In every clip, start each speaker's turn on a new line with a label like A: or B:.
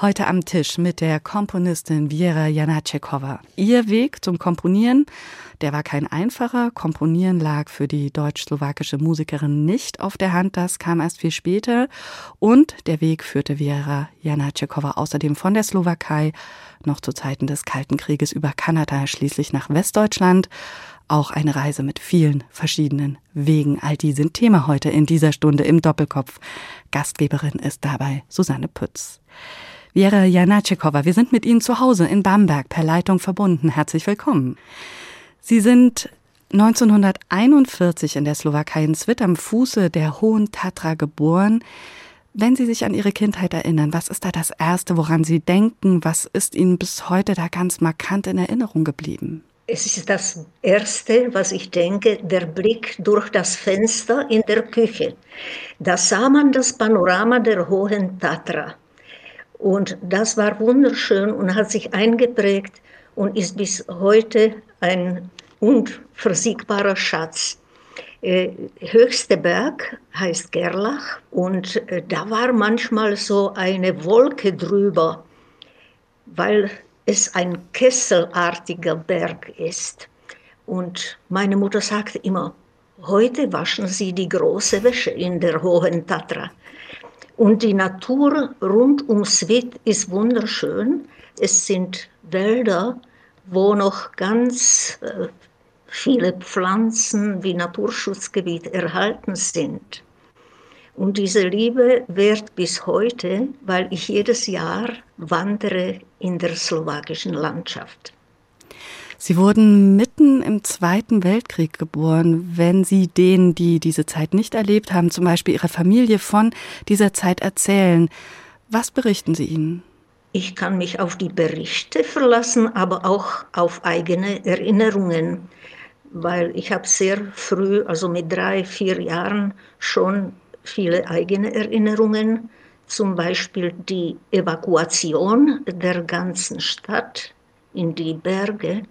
A: Heute am Tisch mit der Komponistin Viera Janacekova. Ihr Weg zum Komponieren, der war kein einfacher. Komponieren lag für die deutsch-slowakische Musikerin nicht auf der Hand, das kam erst viel später. Und der Weg führte Viera Janacekova außerdem von der Slowakei noch zu Zeiten des Kalten Krieges über Kanada schließlich nach Westdeutschland. Auch eine Reise mit vielen verschiedenen Wegen. All die sind Thema heute in dieser Stunde im Doppelkopf. Gastgeberin ist dabei Susanne Pütz. Vera Janacekova, wir sind mit Ihnen zu Hause in Bamberg per Leitung verbunden. Herzlich willkommen. Sie sind 1941 in der Slowakei in Svit am Fuße der Hohen Tatra geboren. Wenn Sie sich an Ihre Kindheit erinnern, was ist da das Erste, woran Sie denken? Was ist Ihnen bis heute da ganz markant in Erinnerung geblieben?
B: Es ist das Erste, was ich denke, der Blick durch das Fenster in der Küche. Da sah man das Panorama der Hohen Tatra. Und das war wunderschön und hat sich eingeprägt und ist bis heute ein unversiegbarer Schatz. Äh, höchste Berg heißt Gerlach und äh, da war manchmal so eine Wolke drüber, weil es ein kesselartiger Berg ist. Und meine Mutter sagte immer, heute waschen Sie die große Wäsche in der hohen Tatra. Und die Natur rund um Svit ist wunderschön. Es sind Wälder, wo noch ganz äh, viele Pflanzen wie Naturschutzgebiet erhalten sind. Und diese Liebe währt bis heute, weil ich jedes Jahr wandere in der slowakischen Landschaft.
A: Sie wurden mitten im Zweiten Weltkrieg geboren. Wenn Sie denen, die diese Zeit nicht erlebt haben, zum Beispiel Ihrer Familie von dieser Zeit erzählen, was berichten Sie ihnen?
B: Ich kann mich auf die Berichte verlassen, aber auch auf eigene Erinnerungen, weil ich habe sehr früh, also mit drei, vier Jahren, schon viele eigene Erinnerungen, zum Beispiel die Evakuation der ganzen Stadt in die Berge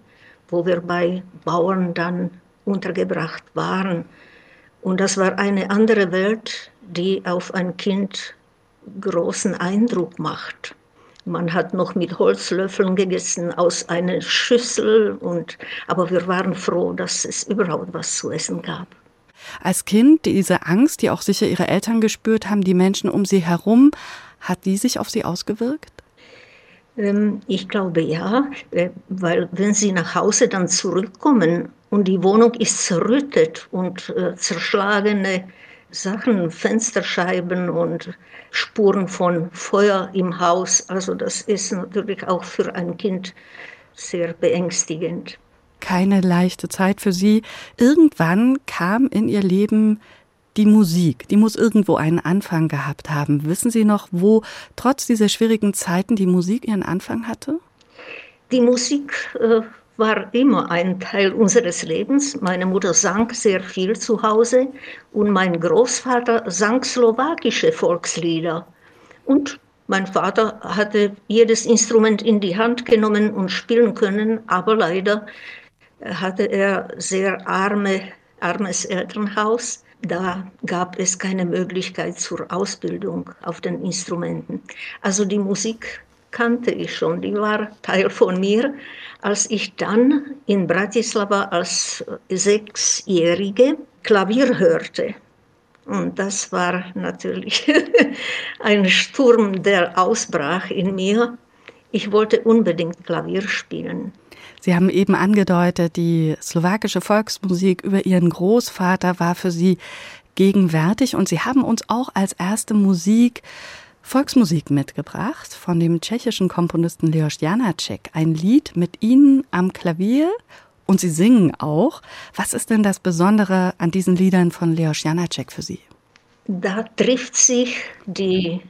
B: wo wir bei Bauern dann untergebracht waren. Und das war eine andere Welt, die auf ein Kind großen Eindruck macht. Man hat noch mit Holzlöffeln gegessen aus einer Schüssel, und, aber wir waren froh, dass es überhaupt was zu essen gab.
A: Als Kind, diese Angst, die auch sicher Ihre Eltern gespürt haben, die Menschen um Sie herum, hat die sich auf Sie ausgewirkt?
B: Ähm, ich glaube ja, äh, weil wenn Sie nach Hause dann zurückkommen und die Wohnung ist zerrüttet und äh, zerschlagene Sachen, Fensterscheiben und Spuren von Feuer im Haus, also das ist natürlich auch für ein Kind sehr beängstigend.
A: Keine leichte Zeit für Sie. Irgendwann kam in Ihr Leben die Musik, die muss irgendwo einen Anfang gehabt haben. Wissen Sie noch, wo trotz dieser schwierigen Zeiten die Musik ihren Anfang hatte?
B: Die Musik äh, war immer ein Teil unseres Lebens. Meine Mutter sang sehr viel zu Hause und mein Großvater sang slowakische Volkslieder. Und mein Vater hatte jedes Instrument in die Hand genommen und spielen können, aber leider hatte er sehr arme, armes Elternhaus da gab es keine Möglichkeit zur Ausbildung auf den Instrumenten. Also die Musik kannte ich schon, die war Teil von mir. Als ich dann in Bratislava als Sechsjährige Klavier hörte, und das war natürlich ein Sturm, der ausbrach in mir. Ich wollte unbedingt Klavier spielen.
A: Sie haben eben angedeutet, die slowakische Volksmusik über Ihren Großvater war für Sie gegenwärtig und Sie haben uns auch als erste Musik Volksmusik mitgebracht von dem tschechischen Komponisten Leos Janacek. Ein Lied mit Ihnen am Klavier und Sie singen auch. Was ist denn das Besondere an diesen Liedern von Leos Janacek für Sie?
B: Da trifft sich die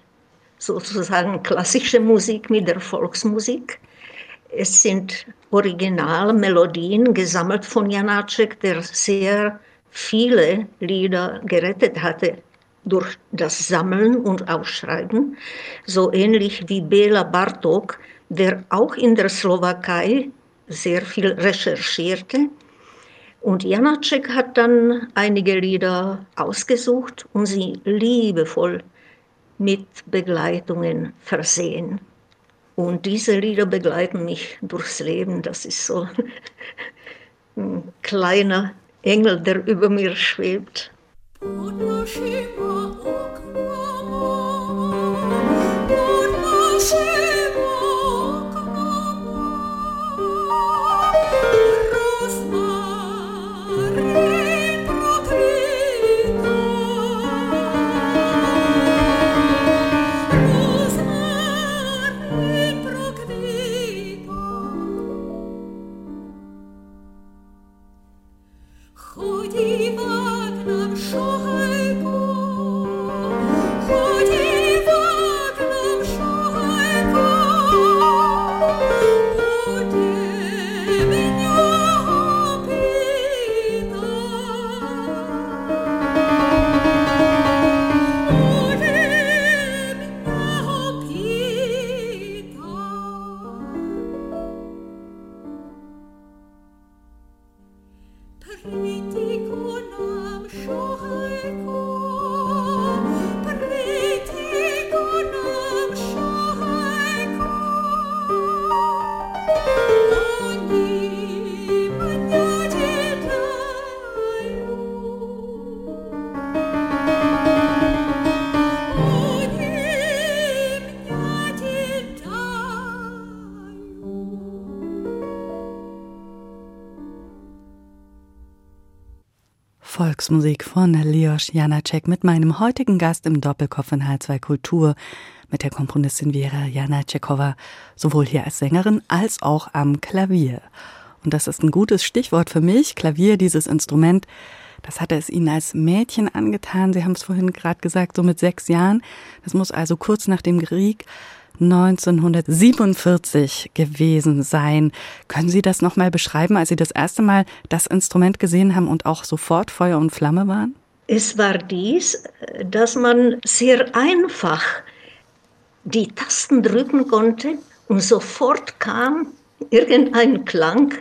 B: sozusagen klassische Musik mit der Volksmusik. Es sind Originalmelodien gesammelt von Janacek, der sehr viele Lieder gerettet hatte durch das Sammeln und Aufschreiben, so ähnlich wie Bela Bartok, der auch in der Slowakei sehr viel recherchierte. Und Janacek hat dann einige Lieder ausgesucht und sie liebevoll mit Begleitungen versehen. Und diese Lieder begleiten mich durchs Leben. Das ist so ein kleiner Engel, der über mir schwebt.
A: Volksmusik von Leos Janacek mit meinem heutigen Gast im Doppelkopf in H2 Kultur, mit der Komponistin Vera Janacekova, sowohl hier als Sängerin als auch am Klavier. Und das ist ein gutes Stichwort für mich. Klavier, dieses Instrument, das hatte es Ihnen als Mädchen angetan. Sie haben es vorhin gerade gesagt, so mit sechs Jahren. Das muss also kurz nach dem Krieg 1947 gewesen sein. Können Sie das nochmal beschreiben, als Sie das erste Mal das Instrument gesehen haben und auch sofort Feuer und Flamme waren?
B: Es war dies, dass man sehr einfach die Tasten drücken konnte und sofort kam irgendein Klang,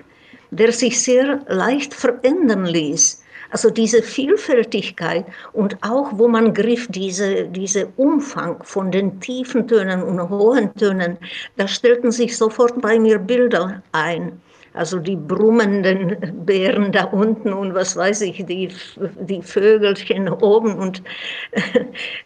B: der sich sehr leicht verändern ließ. Also diese Vielfältigkeit und auch, wo man griff, diese, diese Umfang von den tiefen Tönen und hohen Tönen, da stellten sich sofort bei mir Bilder ein. Also die brummenden Bären da unten und was weiß ich, die, die Vögelchen oben. Und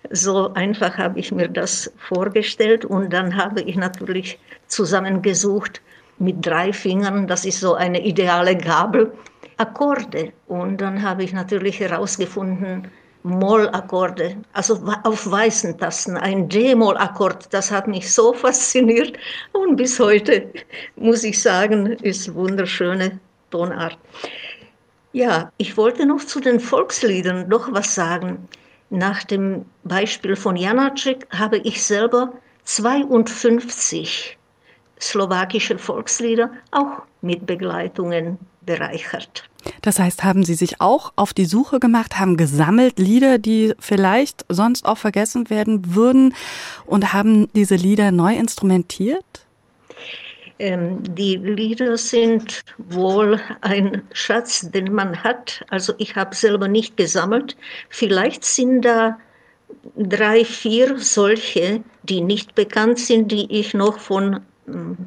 B: so einfach habe ich mir das vorgestellt. Und dann habe ich natürlich zusammengesucht mit drei Fingern, das ist so eine ideale Gabel, Akkorde. Und dann habe ich natürlich herausgefunden, Mollakkorde, also auf weißen Tasten, ein D-Moll-Akkord, das hat mich so fasziniert und bis heute, muss ich sagen, ist wunderschöne Tonart. Ja, ich wollte noch zu den Volksliedern noch was sagen. Nach dem Beispiel von Janacek habe ich selber 52 slowakische Volkslieder auch mit Begleitungen bereichert.
A: Das heißt, haben Sie sich auch auf die Suche gemacht, haben gesammelt Lieder, die vielleicht sonst auch vergessen werden würden und haben diese Lieder neu instrumentiert?
B: Ähm, die Lieder sind wohl ein Schatz, den man hat. Also ich habe selber nicht gesammelt. Vielleicht sind da drei, vier solche, die nicht bekannt sind, die ich noch von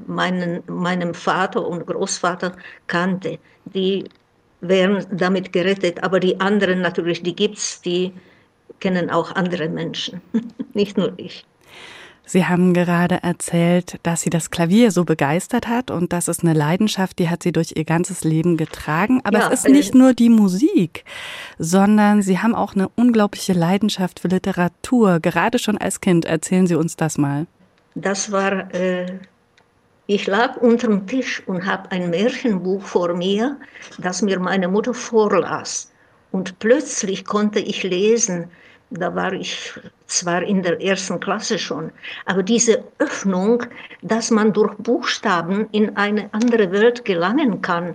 B: meinen, meinem Vater und Großvater kannte. Die wären damit gerettet, aber die anderen natürlich, die gibt es, die kennen auch andere Menschen, nicht nur ich.
A: Sie haben gerade erzählt, dass Sie das Klavier so begeistert hat und das ist eine Leidenschaft, die hat Sie durch Ihr ganzes Leben getragen. Aber ja, es ist nicht äh, nur die Musik, sondern Sie haben auch eine unglaubliche Leidenschaft für Literatur, gerade schon als Kind. Erzählen Sie uns das mal.
B: Das war äh, ich lag unterm Tisch und habe ein Märchenbuch vor mir, das mir meine Mutter vorlas. Und plötzlich konnte ich lesen, da war ich zwar in der ersten Klasse schon, aber diese Öffnung, dass man durch Buchstaben in eine andere Welt gelangen kann,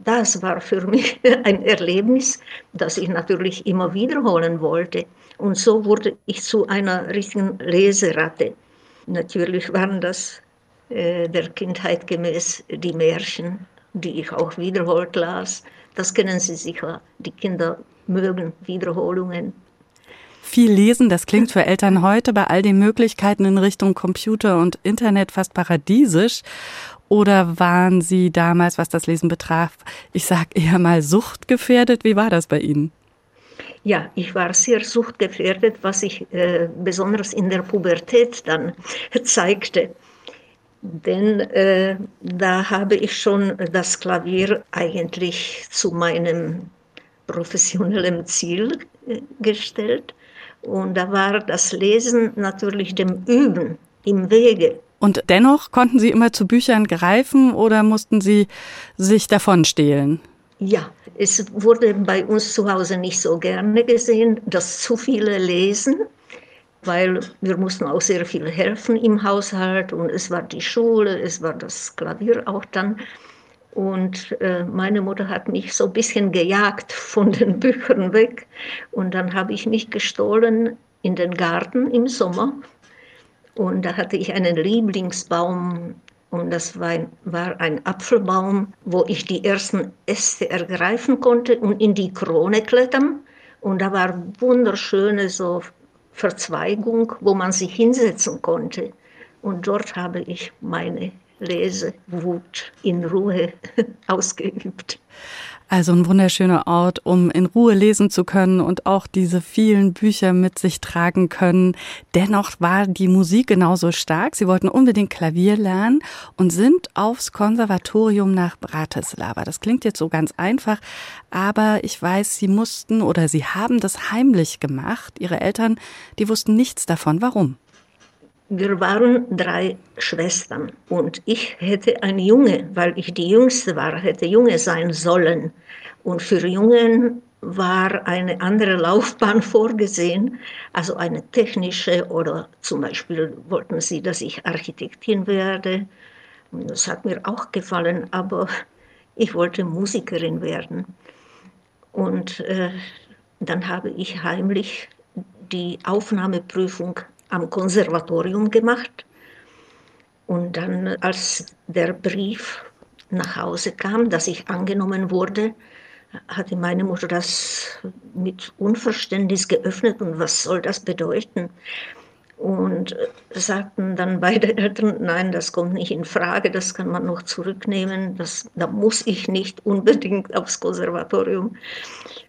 B: das war für mich ein Erlebnis, das ich natürlich immer wiederholen wollte. Und so wurde ich zu einer richtigen Leseratte. Natürlich waren das der Kindheit gemäß die Märchen, die ich auch wiederholt las. Das kennen Sie sicher. Die Kinder mögen Wiederholungen.
A: Viel lesen, das klingt für Eltern heute bei all den Möglichkeiten in Richtung Computer und Internet fast paradiesisch. Oder waren Sie damals, was das Lesen betraf, ich sag eher mal suchtgefährdet? Wie war das bei Ihnen?
B: Ja, ich war sehr suchtgefährdet, was sich äh, besonders in der Pubertät dann zeigte. Denn äh, da habe ich schon das Klavier eigentlich zu meinem professionellen Ziel äh, gestellt. Und da war das Lesen natürlich dem Üben im Wege.
A: Und dennoch konnten Sie immer zu Büchern greifen oder mussten Sie sich davon stehlen?
B: Ja, es wurde bei uns zu Hause nicht so gerne gesehen, dass zu viele lesen, weil wir mussten auch sehr viel helfen im Haushalt und es war die Schule, es war das Klavier auch dann. Und äh, meine Mutter hat mich so ein bisschen gejagt von den Büchern weg. Und dann habe ich mich gestohlen in den Garten im Sommer. Und da hatte ich einen Lieblingsbaum und das war ein, war ein Apfelbaum, wo ich die ersten Äste ergreifen konnte und in die Krone klettern. Und da war wunderschöne so Verzweigung, wo man sich hinsetzen konnte. Und dort habe ich meine Lesewut in Ruhe ausgeübt.
A: Also ein wunderschöner Ort, um in Ruhe lesen zu können und auch diese vielen Bücher mit sich tragen können. Dennoch war die Musik genauso stark. Sie wollten unbedingt Klavier lernen und sind aufs Konservatorium nach Bratislava. Das klingt jetzt so ganz einfach, aber ich weiß, Sie mussten oder Sie haben das heimlich gemacht. Ihre Eltern, die wussten nichts davon. Warum?
B: Wir waren drei Schwestern und ich hätte ein Junge, weil ich die Jüngste war, hätte Junge sein sollen. Und für Jungen war eine andere Laufbahn vorgesehen, also eine technische oder zum Beispiel wollten sie, dass ich Architektin werde. Das hat mir auch gefallen, aber ich wollte Musikerin werden. Und äh, dann habe ich heimlich die Aufnahmeprüfung am Konservatorium gemacht. Und dann, als der Brief nach Hause kam, dass ich angenommen wurde, hatte meine Mutter das mit Unverständnis geöffnet und was soll das bedeuten? Und sagten dann beide Eltern, nein, das kommt nicht in Frage, das kann man noch zurücknehmen, das, da muss ich nicht unbedingt aufs Konservatorium.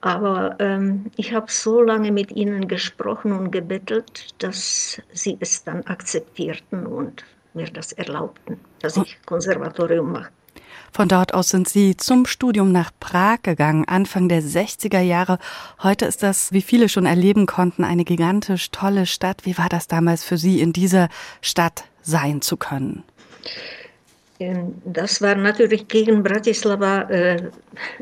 B: Aber ähm, ich habe so lange mit ihnen gesprochen und gebettelt, dass sie es dann akzeptierten und mir das erlaubten, dass ich Konservatorium mache.
A: Von dort aus sind Sie zum Studium nach Prag gegangen, Anfang der 60er Jahre. Heute ist das, wie viele schon erleben konnten, eine gigantisch tolle Stadt. Wie war das damals für Sie, in dieser Stadt sein zu können?
B: Ähm, das war natürlich gegen Bratislava äh,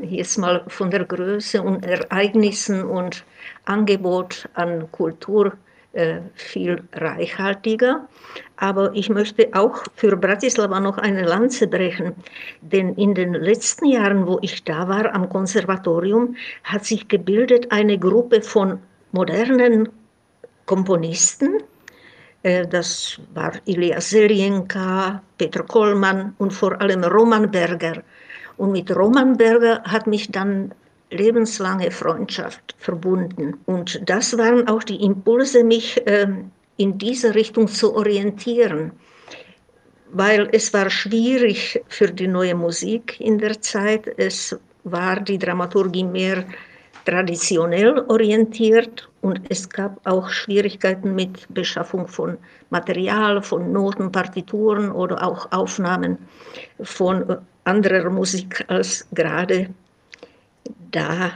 B: jetzt mal von der Größe und Ereignissen und Angebot an Kultur äh, viel reichhaltiger. Aber ich möchte auch für Bratislava noch eine Lanze brechen, denn in den letzten Jahren, wo ich da war am Konservatorium, hat sich gebildet eine Gruppe von modernen Komponisten. Äh, das war Ilya Seljenka, Peter Kollmann und vor allem Roman Berger. Und mit Roman Berger hat mich dann lebenslange Freundschaft verbunden. Und das waren auch die Impulse, mich äh, in diese Richtung zu orientieren, weil es war schwierig für die neue Musik in der Zeit. Es war die Dramaturgie mehr traditionell orientiert und es gab auch Schwierigkeiten mit Beschaffung von Material, von Noten, Partituren oder auch Aufnahmen von anderer Musik als gerade da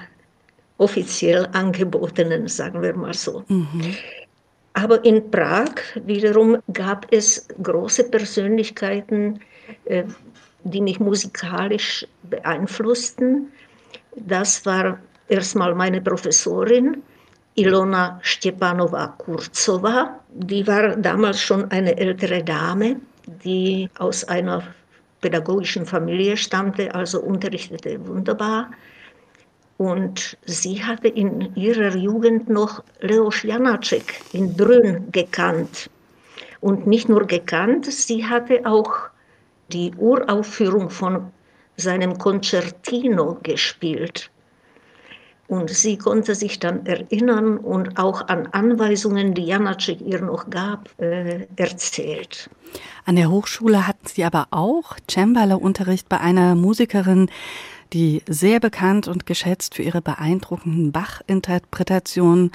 B: offiziell angebotenen, sagen wir mal so. Mhm. Aber in Prag wiederum gab es große Persönlichkeiten, äh, die mich musikalisch beeinflussten. Das war erstmal meine Professorin, Ilona Stepanova-Kurzova. Die war damals schon eine ältere Dame, die aus einer pädagogischen Familie stammte, also unterrichtete wunderbar. Und sie hatte in ihrer Jugend noch Leos Janacek in Brünn gekannt. Und nicht nur gekannt, sie hatte auch die Uraufführung von seinem Concertino gespielt. Und sie konnte sich dann erinnern und auch an Anweisungen, die Janacek ihr noch gab, äh, erzählt.
A: An der Hochschule hatten Sie aber auch Cembalo-Unterricht bei einer Musikerin, die sehr bekannt und geschätzt für ihre beeindruckenden Bach-Interpretationen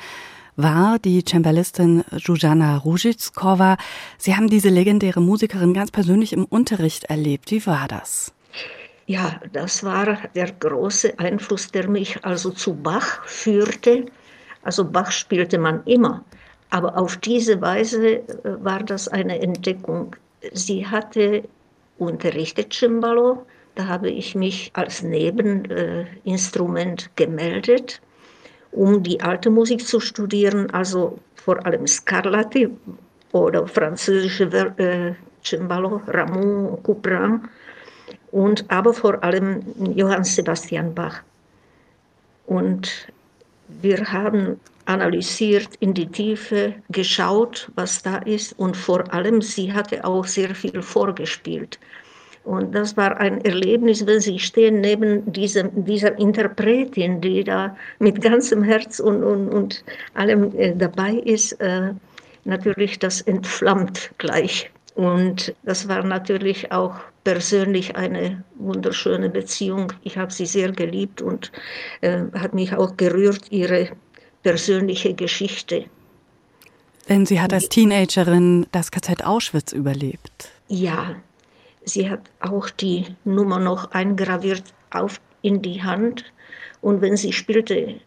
A: war, die Cembalistin Zuzana Ruzickova. Sie haben diese legendäre Musikerin ganz persönlich im Unterricht erlebt. Wie war das?
B: Ja, das war der große Einfluss, der mich also zu Bach führte. Also Bach spielte man immer, aber auf diese Weise äh, war das eine Entdeckung. Sie hatte unterrichtet Cembalo, da habe ich mich als Nebeninstrument gemeldet, um die alte Musik zu studieren, also vor allem Scarlatti oder französische äh, Cembalo, Ramon Couperin und aber vor allem Johann Sebastian Bach. Und wir haben analysiert, in die Tiefe geschaut, was da ist und vor allem sie hatte auch sehr viel vorgespielt. Und das war ein Erlebnis, wenn Sie stehen neben diesem, dieser Interpretin, die da mit ganzem Herz und, und, und allem äh, dabei ist. Äh, natürlich, das entflammt gleich. Und das war natürlich auch persönlich eine wunderschöne Beziehung. Ich habe sie sehr geliebt und äh, hat mich auch gerührt, ihre persönliche Geschichte.
A: Denn sie hat als Teenagerin das KZ Auschwitz überlebt.
B: Ja, sie hat auch die Nummer noch eingraviert auf, in die Hand. Und wenn sie spielte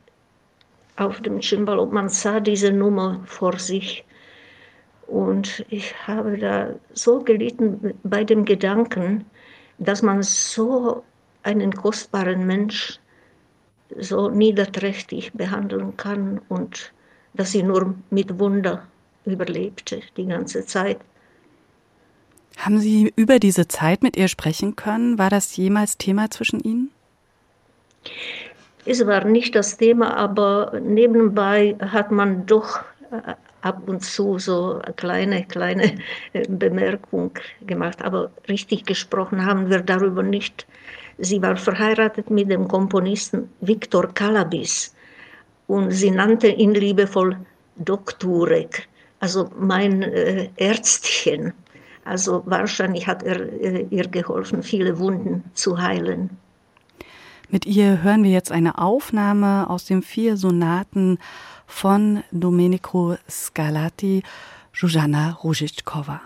B: auf dem Cembalo, man sah diese Nummer vor sich. Und ich habe da so gelitten bei dem Gedanken, dass man so einen kostbaren Mensch so niederträchtig behandeln kann und dass sie nur mit Wunder überlebte die ganze Zeit.
A: Haben Sie über diese Zeit mit ihr sprechen können? War das jemals Thema zwischen Ihnen?
B: Es war nicht das Thema, aber nebenbei hat man doch äh, ab und zu so eine kleine, kleine äh, Bemerkung gemacht, aber richtig gesprochen haben wir darüber nicht. Sie war verheiratet mit dem Komponisten Viktor Kalabis und sie nannte ihn liebevoll Doktorek, also mein äh, Ärztchen. Also wahrscheinlich hat er äh, ihr geholfen, viele Wunden zu heilen.
A: Mit ihr hören wir jetzt eine Aufnahme aus den vier Sonaten von Domenico Scarlatti, Zuzana Ruzickova.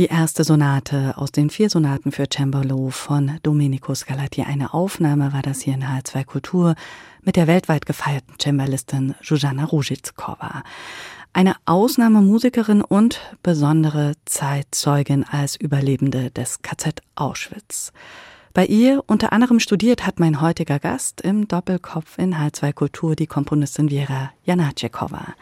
A: Die erste Sonate aus den vier Sonaten für Cembalo von Domenico Scarlatti. Eine Aufnahme war das hier in H2 Kultur mit der weltweit gefeierten Cembalistin Zuzana Ruzickova. Eine Ausnahmemusikerin und besondere Zeitzeugin als Überlebende des KZ Auschwitz. Bei ihr unter anderem studiert hat mein heutiger Gast im Doppelkopf in H2 Kultur die Komponistin Vera Janacekova.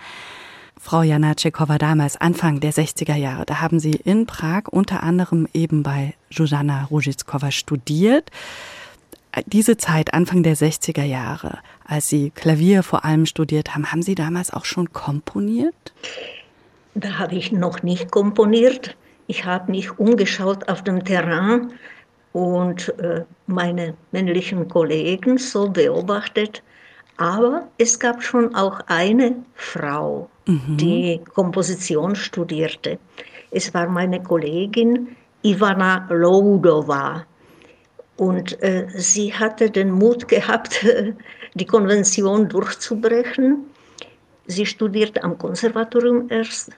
A: Frau Janacekova damals, Anfang der 60er Jahre. Da haben Sie in Prag unter anderem eben bei Zuzana Ruzickova studiert. Diese Zeit, Anfang der 60er Jahre, als Sie Klavier vor allem studiert haben, haben Sie damals auch schon komponiert?
B: Da habe ich noch nicht komponiert. Ich habe mich umgeschaut auf dem Terrain und äh, meine männlichen Kollegen so beobachtet. Aber es gab schon auch eine Frau, mhm. die Komposition studierte. Es war meine Kollegin Ivana Loudova. Und äh, sie hatte den Mut gehabt, die Konvention durchzubrechen. Sie studierte am Konservatorium erst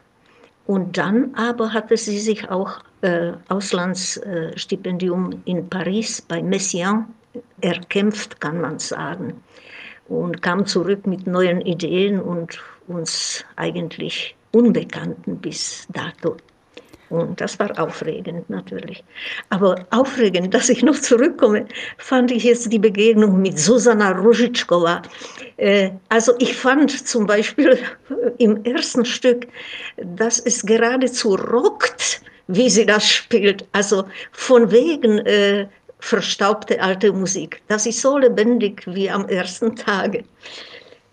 B: und dann aber hatte sie sich auch äh, Auslandsstipendium in Paris bei Messiaen erkämpft, kann man sagen. Und kam zurück mit neuen Ideen und uns eigentlich Unbekannten bis dato. Und das war aufregend natürlich. Aber aufregend, dass ich noch zurückkomme, fand ich jetzt die Begegnung mit Susanna Ruzickova. Äh, also ich fand zum Beispiel im ersten Stück, dass es geradezu rockt, wie sie das spielt. Also von wegen äh, verstaubte alte Musik. Das ist so lebendig wie am ersten Tage.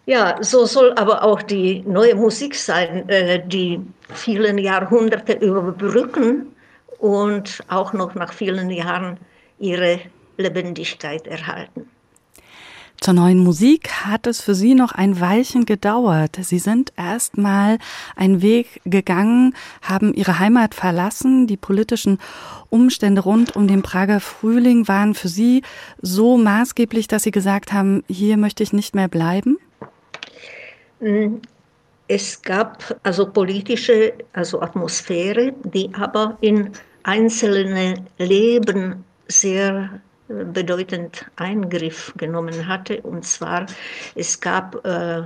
B: Ja, so soll aber auch die neue Musik sein, äh, die vielen Jahrhunderte überbrücken und auch noch nach vielen Jahren ihre Lebendigkeit erhalten.
A: Zur neuen Musik hat es für Sie noch ein Weilchen gedauert. Sie sind erst mal einen Weg gegangen, haben Ihre Heimat verlassen. Die politischen Umstände rund um den Prager Frühling waren für Sie so maßgeblich, dass Sie gesagt haben, hier möchte ich nicht mehr bleiben?
B: Hm, es gab also politische also Atmosphäre, die aber in einzelne Leben sehr äh, bedeutend Eingriff genommen hatte. Und zwar, es gab äh,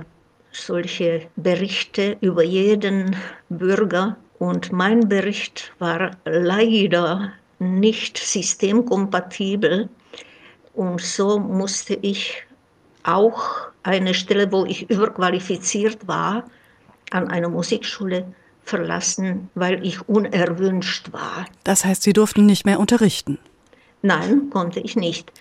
B: solche Berichte über jeden Bürger. Und mein Bericht war leider nicht systemkompatibel. Und so musste ich auch eine Stelle, wo ich überqualifiziert war, an einer Musikschule verlassen, weil ich unerwünscht war.
A: Das heißt, Sie durften nicht mehr unterrichten?
B: Nein, konnte ich nicht.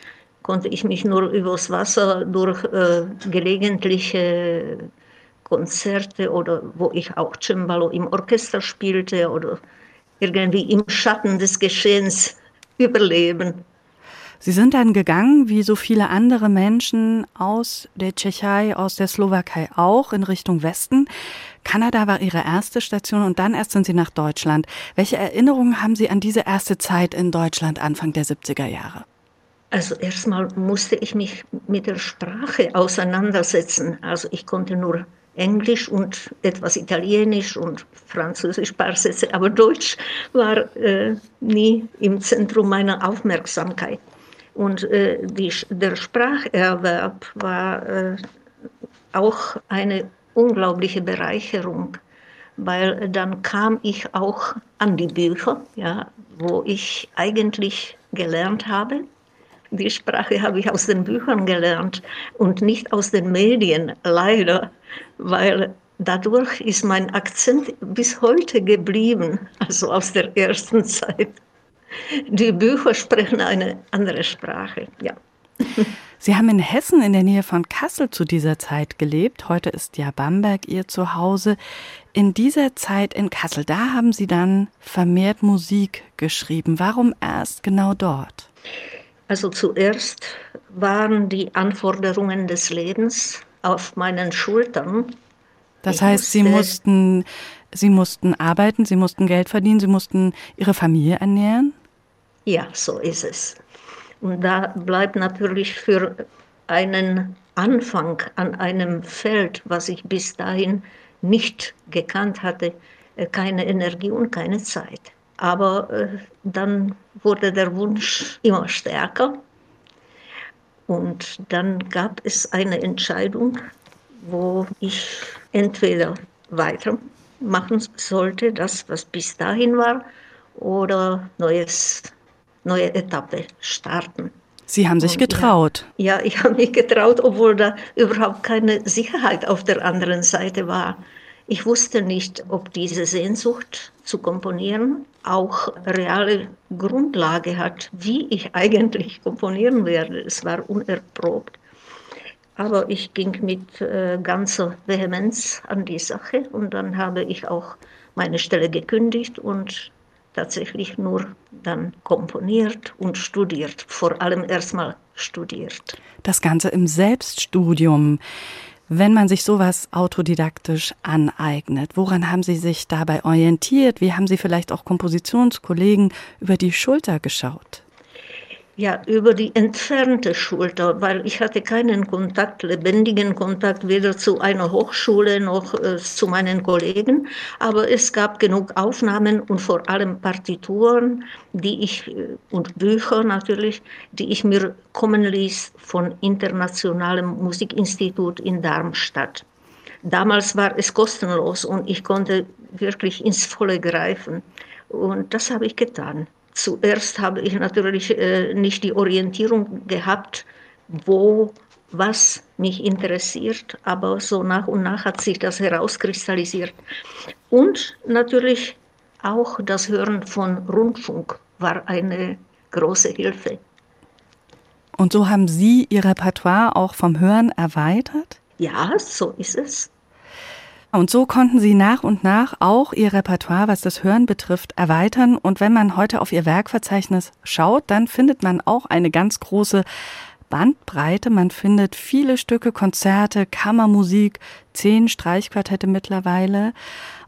B: Konnte ich mich nur übers Wasser durch äh, gelegentliche Konzerte oder wo ich auch Cembalo im Orchester spielte oder irgendwie im Schatten des Geschehens überleben.
A: Sie sind dann gegangen, wie so viele andere Menschen aus der Tschechei, aus der Slowakei auch, in Richtung Westen. Kanada war Ihre erste Station und dann erst sind Sie nach Deutschland. Welche Erinnerungen haben Sie an diese erste Zeit in Deutschland Anfang der 70er Jahre?
B: Also erstmal musste ich mich mit der Sprache auseinandersetzen. Also ich konnte nur Englisch und etwas Italienisch und Französisch paar Sätze, aber Deutsch war äh, nie im Zentrum meiner Aufmerksamkeit. Und äh, die, der Spracherwerb war äh, auch eine unglaubliche Bereicherung, weil dann kam ich auch an die Bücher, ja, wo ich eigentlich gelernt habe. Die Sprache habe ich aus den Büchern gelernt und nicht aus den Medien, leider, weil dadurch ist mein Akzent bis heute geblieben, also aus der ersten Zeit. Die Bücher sprechen eine andere Sprache, ja.
A: Sie haben in Hessen in der Nähe von Kassel zu dieser Zeit gelebt. Heute ist ja Bamberg Ihr Zuhause. In dieser Zeit in Kassel, da haben Sie dann vermehrt Musik geschrieben. Warum erst genau dort?
B: Also zuerst waren die Anforderungen des Lebens auf meinen Schultern.
A: Das ich heißt, Sie mussten, Sie mussten arbeiten, Sie mussten Geld verdienen, Sie mussten Ihre Familie ernähren?
B: Ja, so ist es. Und da bleibt natürlich für einen Anfang an einem Feld, was ich bis dahin nicht gekannt hatte, äh, keine Energie und keine Zeit. Aber äh, dann wurde der Wunsch immer stärker. Und dann gab es eine Entscheidung, wo ich entweder weitermachen sollte, das, was bis dahin war, oder neues, neue Etappe starten.
A: Sie haben sich getraut.
B: Ja, ja ich habe mich getraut, obwohl da überhaupt keine Sicherheit auf der anderen Seite war. Ich wusste nicht, ob diese Sehnsucht zu komponieren auch reale Grundlage hat, wie ich eigentlich komponieren werde. Es war unerprobt. Aber ich ging mit äh, ganzer Vehemenz an die Sache und dann habe ich auch meine Stelle gekündigt und tatsächlich nur dann komponiert und studiert, vor allem erstmal studiert.
A: Das Ganze im Selbststudium. Wenn man sich sowas autodidaktisch aneignet, woran haben Sie sich dabei orientiert? Wie haben Sie vielleicht auch Kompositionskollegen über die Schulter geschaut?
B: Ja, über die entfernte Schulter, weil ich hatte keinen Kontakt, lebendigen Kontakt, weder zu einer Hochschule noch äh, zu meinen Kollegen. Aber es gab genug Aufnahmen und vor allem Partituren, die ich, äh, und Bücher natürlich, die ich mir kommen ließ von Internationalem Musikinstitut in Darmstadt. Damals war es kostenlos und ich konnte wirklich ins Volle greifen. Und das habe ich getan. Zuerst habe ich natürlich äh, nicht die Orientierung gehabt, wo was mich interessiert, aber so nach und nach hat sich das herauskristallisiert. Und natürlich auch das Hören von Rundfunk war eine große Hilfe.
A: Und so haben Sie Ihr Repertoire auch vom Hören erweitert?
B: Ja, so ist es.
A: Und so konnten sie nach und nach auch ihr Repertoire, was das Hören betrifft, erweitern. Und wenn man heute auf ihr Werkverzeichnis schaut, dann findet man auch eine ganz große Bandbreite. Man findet viele Stücke, Konzerte, Kammermusik, zehn Streichquartette mittlerweile.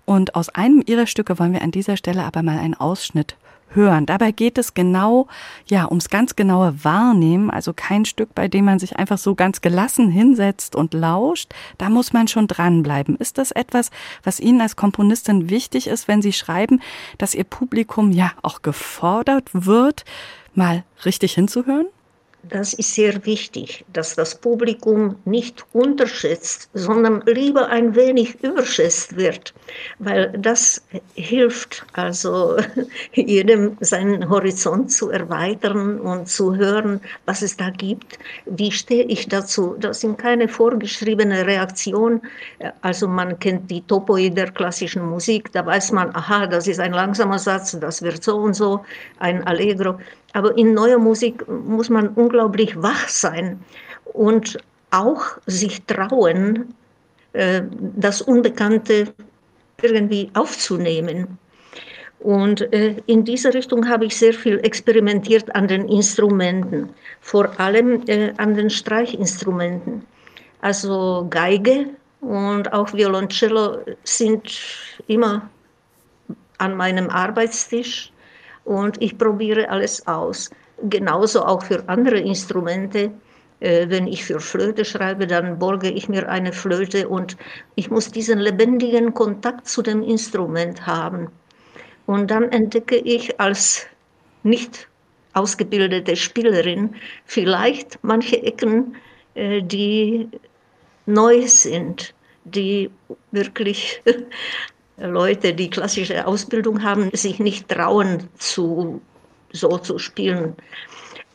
A: Und aus einem ihrer Stücke wollen wir an dieser Stelle aber mal einen Ausschnitt hören. Dabei geht es genau, ja, ums ganz genaue Wahrnehmen, also kein Stück, bei dem man sich einfach so ganz gelassen hinsetzt und lauscht. Da muss man schon dranbleiben. Ist das etwas, was Ihnen als Komponistin wichtig ist, wenn Sie schreiben, dass Ihr Publikum ja auch gefordert wird, mal richtig hinzuhören?
B: Das ist sehr wichtig, dass das Publikum nicht unterschätzt, sondern lieber ein wenig überschätzt wird, weil das hilft also jedem seinen Horizont zu erweitern und zu hören, was es da gibt. Wie stehe ich dazu? Das sind keine vorgeschriebene Reaktionen. Also man kennt die Topoi der klassischen Musik, da weiß man, aha, das ist ein langsamer Satz, das wird so und so, ein Allegro. Aber in neuer Musik muss man unglaublich wach sein und auch sich trauen, äh, das Unbekannte irgendwie aufzunehmen. Und äh, in dieser Richtung habe ich sehr viel experimentiert an den Instrumenten, vor allem äh, an den Streichinstrumenten. Also Geige und auch Violoncello sind immer an meinem Arbeitstisch und ich probiere alles aus. Genauso auch für andere Instrumente. Äh, wenn ich für Flöte schreibe, dann borge ich mir eine Flöte und ich muss diesen lebendigen Kontakt zu dem Instrument haben. Und dann entdecke ich als nicht ausgebildete Spielerin vielleicht manche Ecken, äh, die neu sind, die wirklich Leute, die klassische Ausbildung haben, sich nicht trauen, zu, so zu spielen.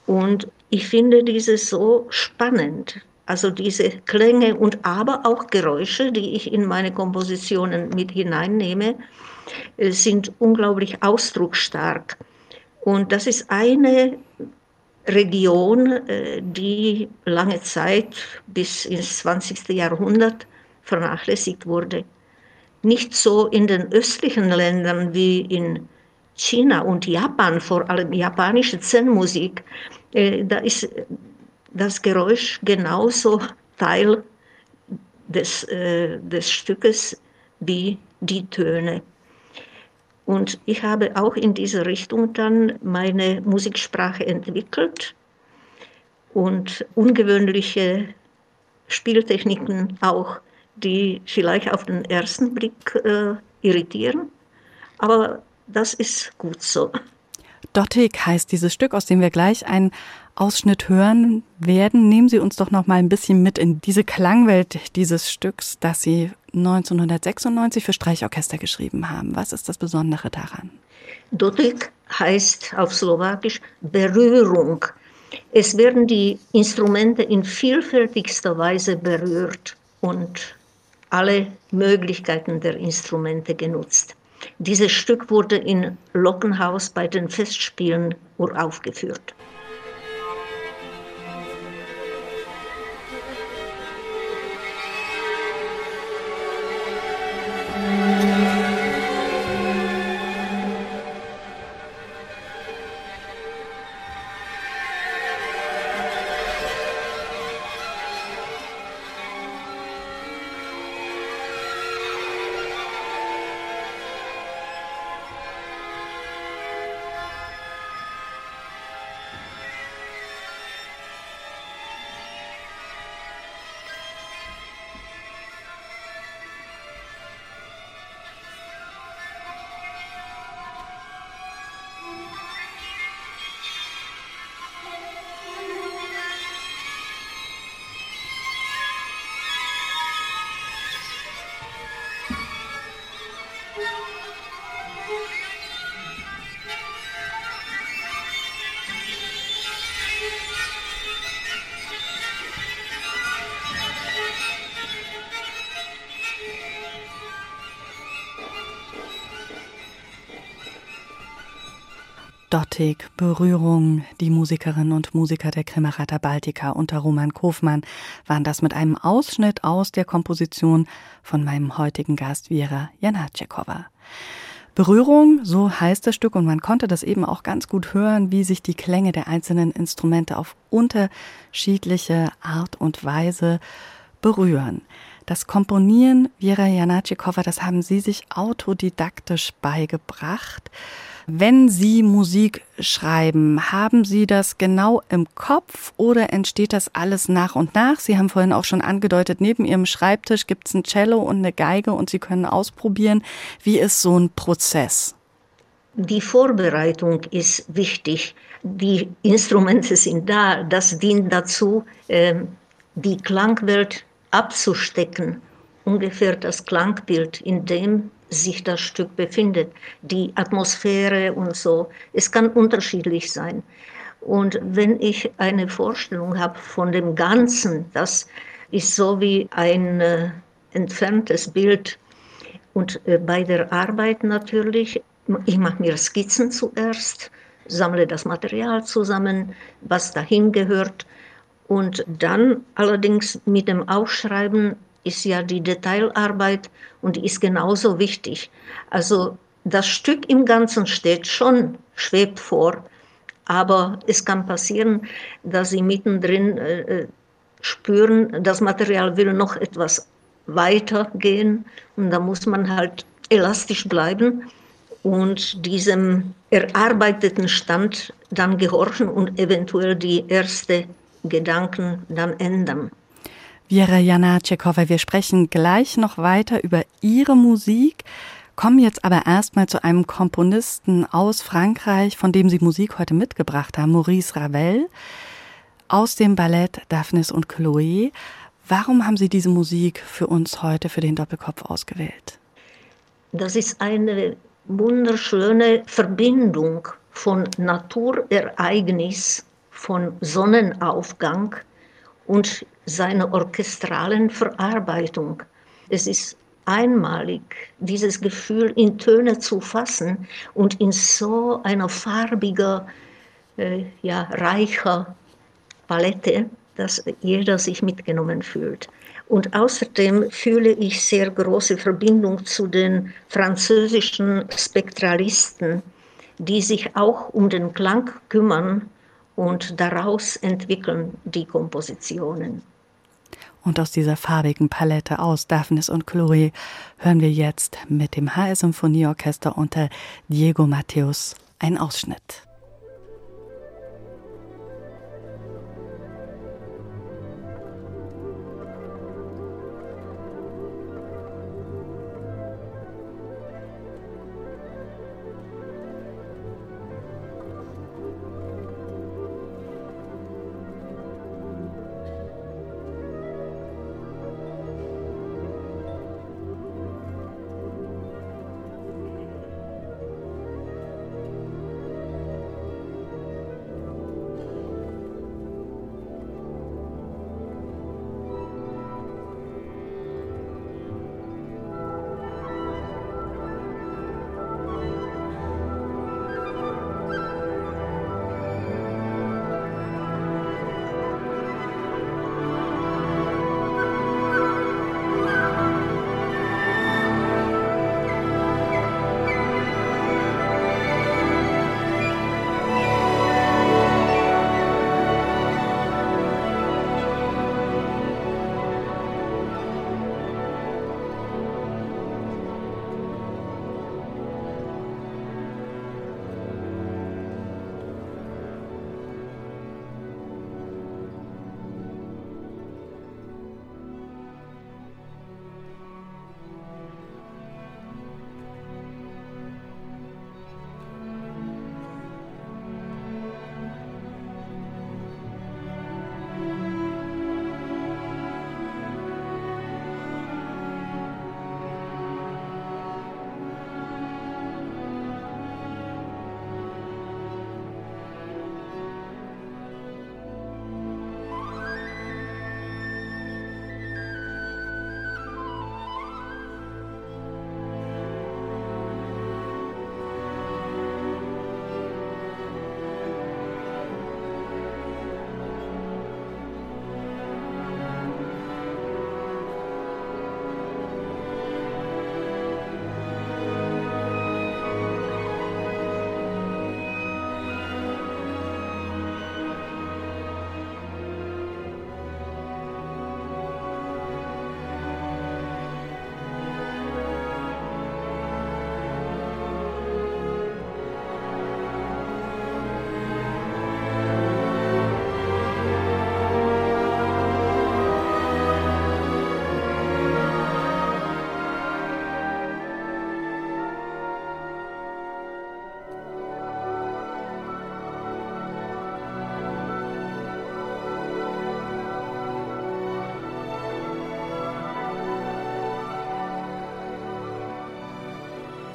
B: Und ich finde dieses so spannend. Also diese Klänge und aber auch Geräusche, die ich in meine Kompositionen mit hineinnehme, äh, sind unglaublich ausdrucksstark. Und das ist eine Region, äh, die lange Zeit bis ins 20. Jahrhundert vernachlässigt wurde nicht so in den östlichen Ländern wie in China und Japan, vor allem japanische Zen-Musik, äh, da ist das Geräusch genauso Teil des, äh, des Stückes wie die Töne. Und ich habe auch in diese Richtung dann meine Musiksprache entwickelt und ungewöhnliche Spieltechniken auch die vielleicht auf den ersten Blick äh, irritieren, aber das ist gut so.
A: Dottig heißt dieses Stück, aus dem wir gleich einen Ausschnitt hören werden. Nehmen Sie uns doch noch mal ein bisschen mit in diese Klangwelt dieses Stücks, das Sie 1996 für Streichorchester geschrieben haben. Was ist das Besondere daran?
B: Dotyk heißt auf Slowakisch Berührung. Es werden die Instrumente in vielfältigster Weise berührt und alle Möglichkeiten der Instrumente genutzt. Dieses Stück wurde in Lockenhaus bei den Festspielen uraufgeführt.
A: Dottig, Berührung, die Musikerinnen und Musiker der Kremerata Baltica unter Roman Kofmann waren das mit einem Ausschnitt aus der Komposition von meinem heutigen Gast Vera Janatschekova. Berührung, so heißt das Stück, und man konnte das eben auch ganz gut hören, wie sich die Klänge der einzelnen Instrumente auf unterschiedliche Art und Weise berühren. Das Komponieren Vera Janatschekova, das haben Sie sich autodidaktisch beigebracht. Wenn Sie Musik schreiben, haben Sie das genau im Kopf oder entsteht das alles nach und nach? Sie haben vorhin auch schon angedeutet, neben Ihrem Schreibtisch gibt es ein Cello und eine Geige und Sie können ausprobieren. Wie ist so ein Prozess?
B: Die Vorbereitung ist wichtig. Die Instrumente sind da. Das dient dazu, ähm, die Klangwelt abzustecken. Ungefähr das Klangbild, in dem sich das Stück befindet, die Atmosphäre und so. Es kann unterschiedlich sein. Und wenn ich eine Vorstellung habe von dem Ganzen, das ist so wie ein äh, entferntes Bild. Und äh, bei der Arbeit natürlich, ich mache mir Skizzen zuerst, sammle das Material zusammen, was dahin gehört. Und dann allerdings mit dem Aufschreiben ist ja die Detailarbeit und die ist genauso wichtig. Also das Stück im Ganzen steht schon, schwebt vor, aber es kann passieren, dass Sie mittendrin äh, äh spüren, das Material will noch etwas weiter gehen und da muss man halt elastisch bleiben und diesem erarbeiteten Stand dann gehorchen und eventuell die ersten Gedanken dann ändern.
A: Vera Janacekova, wir sprechen gleich noch weiter über Ihre Musik, kommen jetzt aber erstmal zu einem Komponisten aus Frankreich, von dem Sie Musik heute mitgebracht haben, Maurice Ravel, aus dem Ballett Daphnis und Chloé. Warum haben Sie diese Musik für uns heute für den Doppelkopf ausgewählt?
B: Das ist eine wunderschöne Verbindung von Naturereignis, von Sonnenaufgang und seiner orchestralen Verarbeitung. Es ist einmalig, dieses Gefühl in Töne zu fassen und in so einer farbiger, äh, ja, reicher Palette, dass jeder sich mitgenommen fühlt. Und außerdem fühle ich sehr große Verbindung zu den französischen Spektralisten, die sich auch um den Klang kümmern und daraus entwickeln die Kompositionen.
A: Und aus dieser farbigen Palette aus Daphnis und Chloe hören wir jetzt mit dem HS Symphonieorchester unter Diego Matthäus ein Ausschnitt.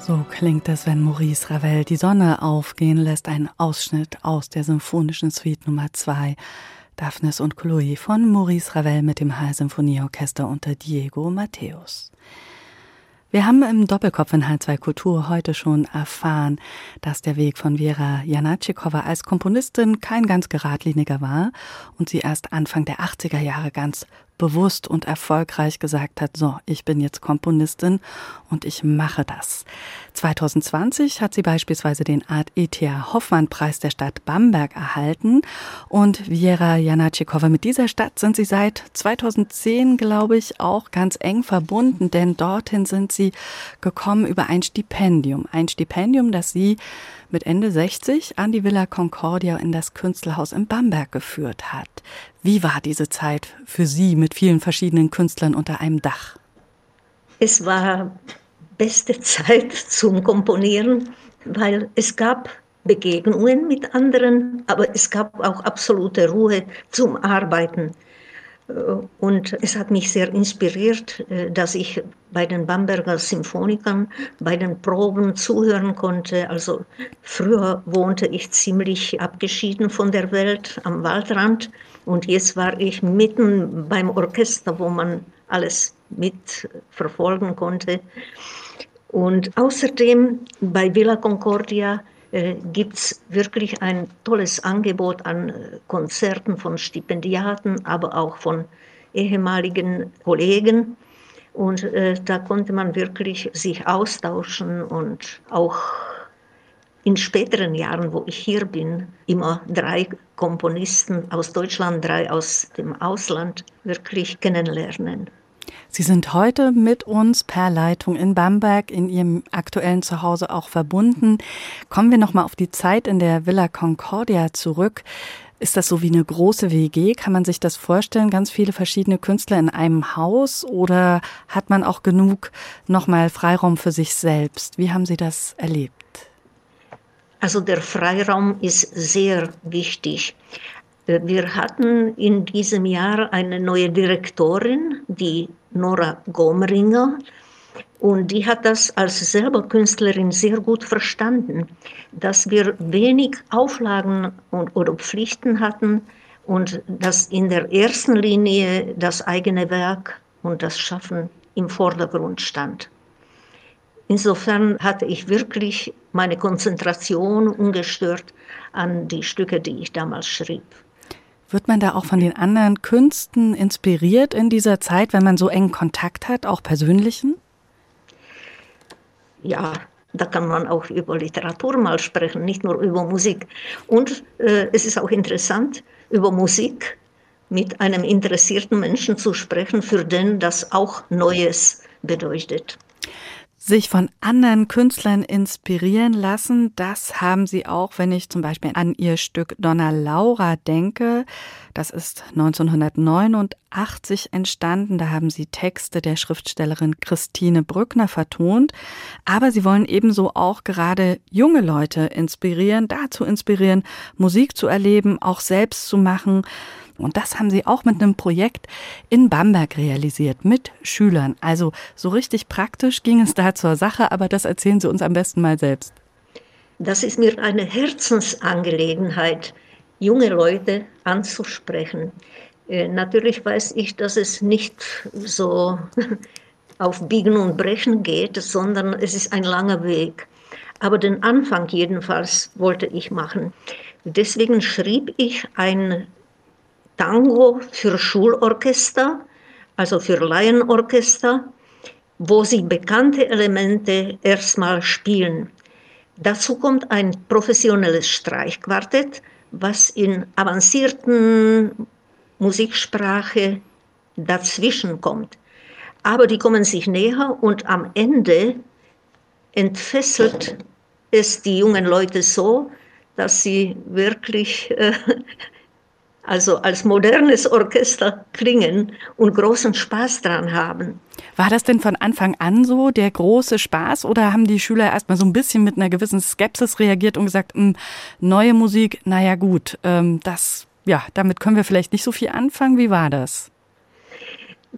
A: So klingt es, wenn Maurice Ravel die Sonne aufgehen lässt. Ein Ausschnitt aus der Symphonischen Suite Nummer 2. Daphnis und Chloe von Maurice Ravel mit dem High-Symphonieorchester unter Diego Matthäus. Wir haben im Doppelkopf in H2 Kultur heute schon erfahren, dass der Weg von Vera Janatschikowa als Komponistin kein ganz geradliniger war und sie erst Anfang der 80er Jahre ganz bewusst und erfolgreich gesagt hat, so, ich bin jetzt Komponistin und ich mache das. 2020 hat sie beispielsweise den Art E.T.A. Hoffmann Preis der Stadt Bamberg erhalten und Viera Janatschikowa, mit dieser Stadt sind sie seit 2010, glaube ich, auch ganz eng verbunden, denn dorthin sind sie gekommen über ein Stipendium. Ein Stipendium, das sie mit Ende 60 an die Villa Concordia in das Künstlerhaus in Bamberg geführt hat. Wie war diese Zeit für Sie mit vielen verschiedenen Künstlern unter einem Dach?
B: Es war beste Zeit zum Komponieren, weil es gab Begegnungen mit anderen, aber es gab auch absolute Ruhe zum Arbeiten. Äh, und es hat mich sehr inspiriert, äh, dass ich bei den Bamberger Symphonikern bei den Proben zuhören konnte. Also früher wohnte ich ziemlich abgeschieden von der Welt am Waldrand und jetzt war ich mitten beim Orchester, wo man alles mitverfolgen konnte. Und außerdem bei Villa Concordia äh, gibt es wirklich ein tolles Angebot an äh, Konzerten von Stipendiaten, aber auch von ehemaligen Kollegen. Und äh, da konnte man wirklich sich austauschen und auch in späteren Jahren, wo ich hier bin, immer drei Komponisten aus Deutschland, drei aus dem Ausland wirklich kennenlernen.
A: Sie sind heute mit uns per Leitung in Bamberg in Ihrem aktuellen Zuhause auch verbunden. Kommen wir noch mal auf die Zeit in der Villa Concordia zurück. Ist das so wie eine große WG? Kann man sich das vorstellen? Ganz viele verschiedene Künstler in einem Haus? Oder hat man auch genug nochmal Freiraum für sich selbst? Wie haben Sie das erlebt?
B: Also der Freiraum ist sehr wichtig. Wir hatten in diesem Jahr eine neue Direktorin, die Nora Gomringer, und die hat das als selber Künstlerin sehr gut verstanden, dass wir wenig Auflagen und, oder Pflichten hatten und dass in der ersten Linie das eigene Werk und das Schaffen im Vordergrund stand. Insofern hatte ich wirklich meine Konzentration ungestört an die Stücke, die ich damals schrieb.
A: Wird man da auch von den anderen Künsten inspiriert in dieser Zeit, wenn man so engen Kontakt hat, auch persönlichen?
B: Ja, da kann man auch über Literatur mal sprechen, nicht nur über Musik. Und äh, es ist auch interessant, über Musik mit einem interessierten Menschen zu sprechen, für den das auch Neues bedeutet
A: sich von anderen Künstlern inspirieren lassen. Das haben sie auch, wenn ich zum Beispiel an ihr Stück Donna Laura denke. Das ist 1989 entstanden. Da haben sie Texte der Schriftstellerin Christine Brückner vertont. Aber sie wollen ebenso auch gerade junge Leute inspirieren, dazu inspirieren, Musik zu erleben, auch selbst zu machen. Und das haben sie auch mit einem Projekt in Bamberg realisiert, mit Schülern. Also so richtig praktisch ging es da zur Sache, aber das erzählen Sie uns am besten mal selbst.
B: Das ist mir eine Herzensangelegenheit, junge Leute anzusprechen. Äh, natürlich weiß ich, dass es nicht so auf Biegen und Brechen geht, sondern es ist ein langer Weg. Aber den Anfang jedenfalls wollte ich machen. Deswegen schrieb ich ein Tango für Schulorchester, also für Laienorchester, wo sie bekannte Elemente erstmal spielen. Dazu kommt ein professionelles Streichquartett, was in avancierten Musiksprache dazwischen kommt. Aber die kommen sich näher und am Ende entfesselt es die jungen Leute so, dass sie wirklich äh, also als modernes Orchester klingen und großen Spaß dran haben.
A: War das denn von Anfang an so der große Spaß oder haben die Schüler erstmal so ein bisschen mit einer gewissen Skepsis reagiert und gesagt, hm, neue Musik, naja gut, ähm, das, ja, damit können wir vielleicht nicht so viel anfangen. Wie war das?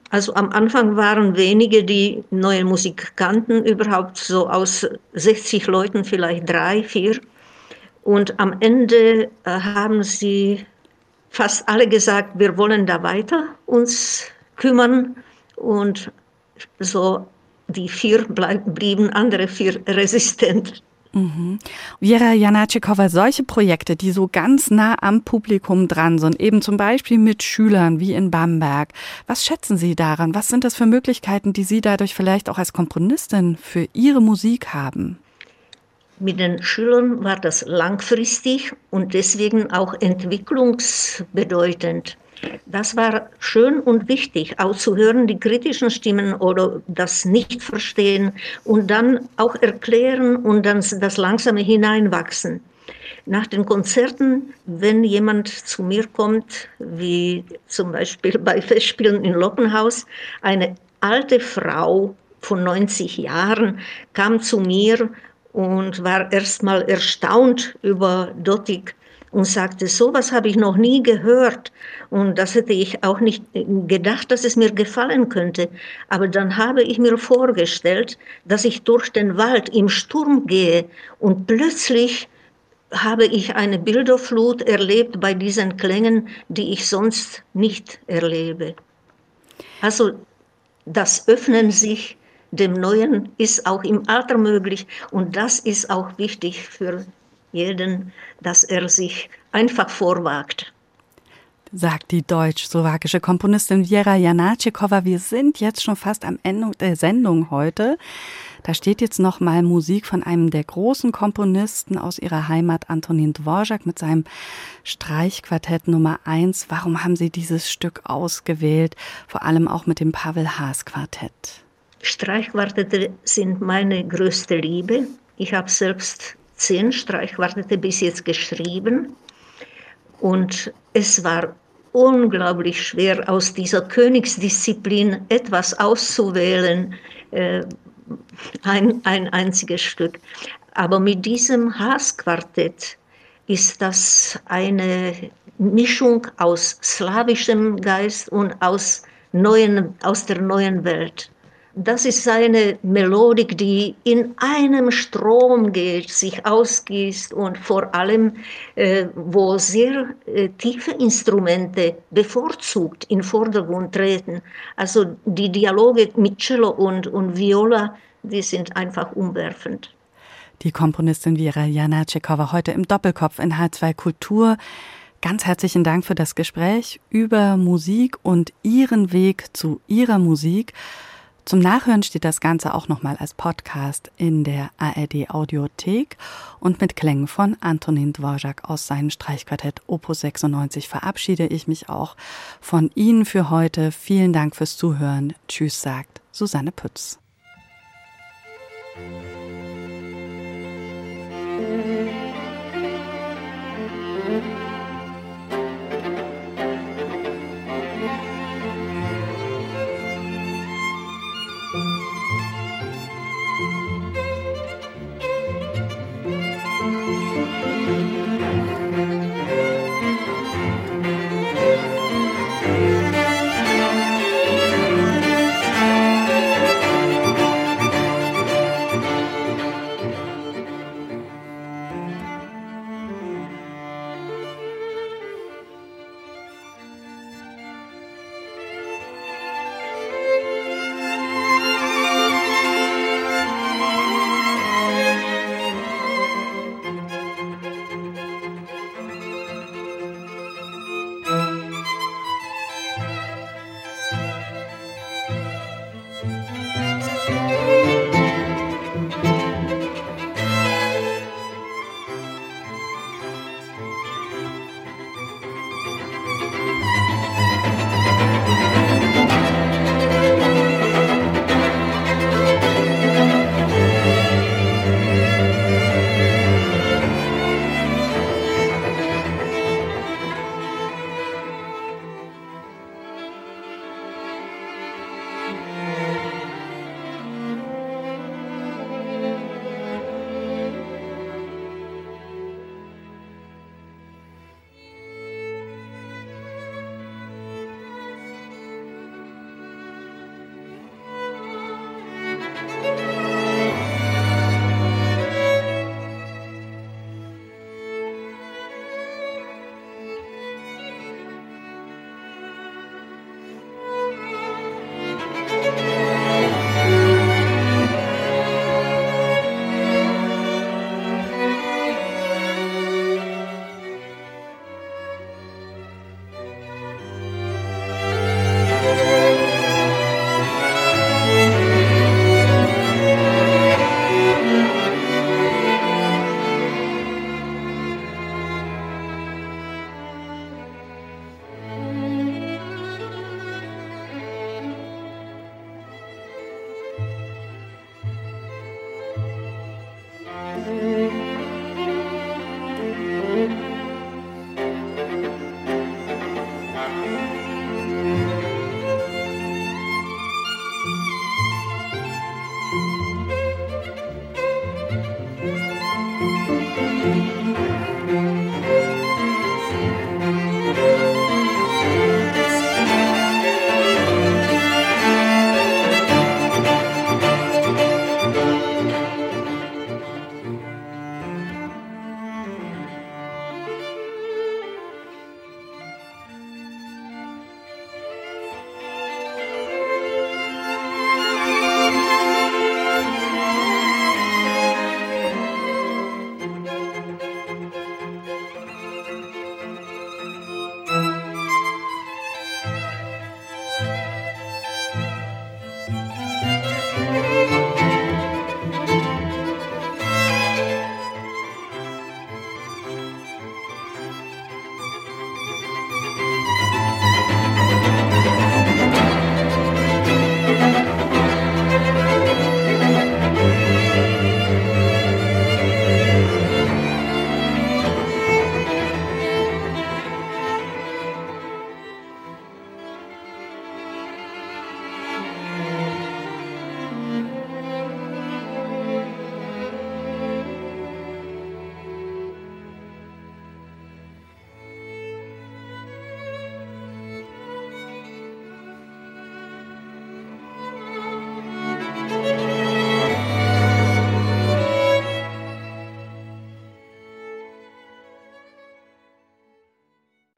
B: Also am Anfang waren wenige, die neue Musik kannten, überhaupt so aus 60 Leuten vielleicht drei, vier. Und am Ende äh, haben sie fast alle gesagt, wir wollen da weiter uns kümmern. Und so die vier bleib, blieben, andere vier resistent.
A: Mhm. Vera Janacekova, solche Projekte, die so ganz nah am Publikum dran sind, eben zum Beispiel mit Schülern wie in Bamberg, was schätzen Sie daran? Was sind das für Möglichkeiten, die Sie dadurch vielleicht auch als Komponistin für Ihre Musik haben?
B: Mit den Schülern war das langfristig und deswegen auch entwicklungsbedeutend. Das war schön und wichtig, auch zu hören, die kritischen Stimmen oder das Nicht-Verstehen und dann auch erklären und dann das langsame Hineinwachsen. Nach den Konzerten, wenn jemand zu mir kommt, wie zum Beispiel bei Festspielen in Lockenhaus, eine alte Frau von 90 Jahren kam zu mir und war erstmal erstaunt über Dottig und sagte, sowas habe ich noch nie gehört und das hätte ich auch nicht gedacht, dass es mir gefallen könnte. Aber dann habe ich mir vorgestellt, dass ich durch den Wald im Sturm gehe und plötzlich habe ich eine Bilderflut erlebt bei diesen Klängen, die ich sonst nicht erlebe. Also das Öffnen sich dem Neuen ist auch im Alter möglich und das ist auch wichtig für jeden, dass er sich einfach vorwagt.
A: Sagt die deutsch-slowakische Komponistin Viera Janacekova. Wir sind jetzt schon fast am Ende der Sendung heute. Da steht jetzt noch mal Musik von einem der großen Komponisten aus ihrer Heimat, Antonin Dvorak, mit seinem Streichquartett Nummer 1. Warum haben Sie dieses Stück ausgewählt? Vor allem auch mit dem Pavel Haas Quartett.
B: Streichquartette sind meine größte Liebe. Ich habe selbst zehn Streichquartette bis jetzt geschrieben. Und es war unglaublich schwer, aus dieser Königsdisziplin etwas auszuwählen, äh, ein, ein einziges Stück. Aber mit diesem Haas-Quartett ist das eine Mischung aus slawischem Geist und aus, neuen, aus der neuen Welt. Das ist eine Melodik, die in einem Strom geht, sich ausgießt und vor allem, äh, wo sehr äh, tiefe Instrumente bevorzugt in Vordergrund treten. Also die Dialoge mit Cello und, und Viola, die sind einfach umwerfend.
A: Die Komponistin Vera Janacekova heute im Doppelkopf in H2 Kultur. Ganz herzlichen Dank für das Gespräch über Musik und Ihren Weg zu Ihrer Musik. Zum Nachhören steht das Ganze auch nochmal als Podcast in der ARD Audiothek und mit Klängen von Antonin Dvorak aus seinem Streichquartett Opus 96 verabschiede ich mich auch von Ihnen für heute. Vielen Dank fürs Zuhören. Tschüss, sagt Susanne Pütz.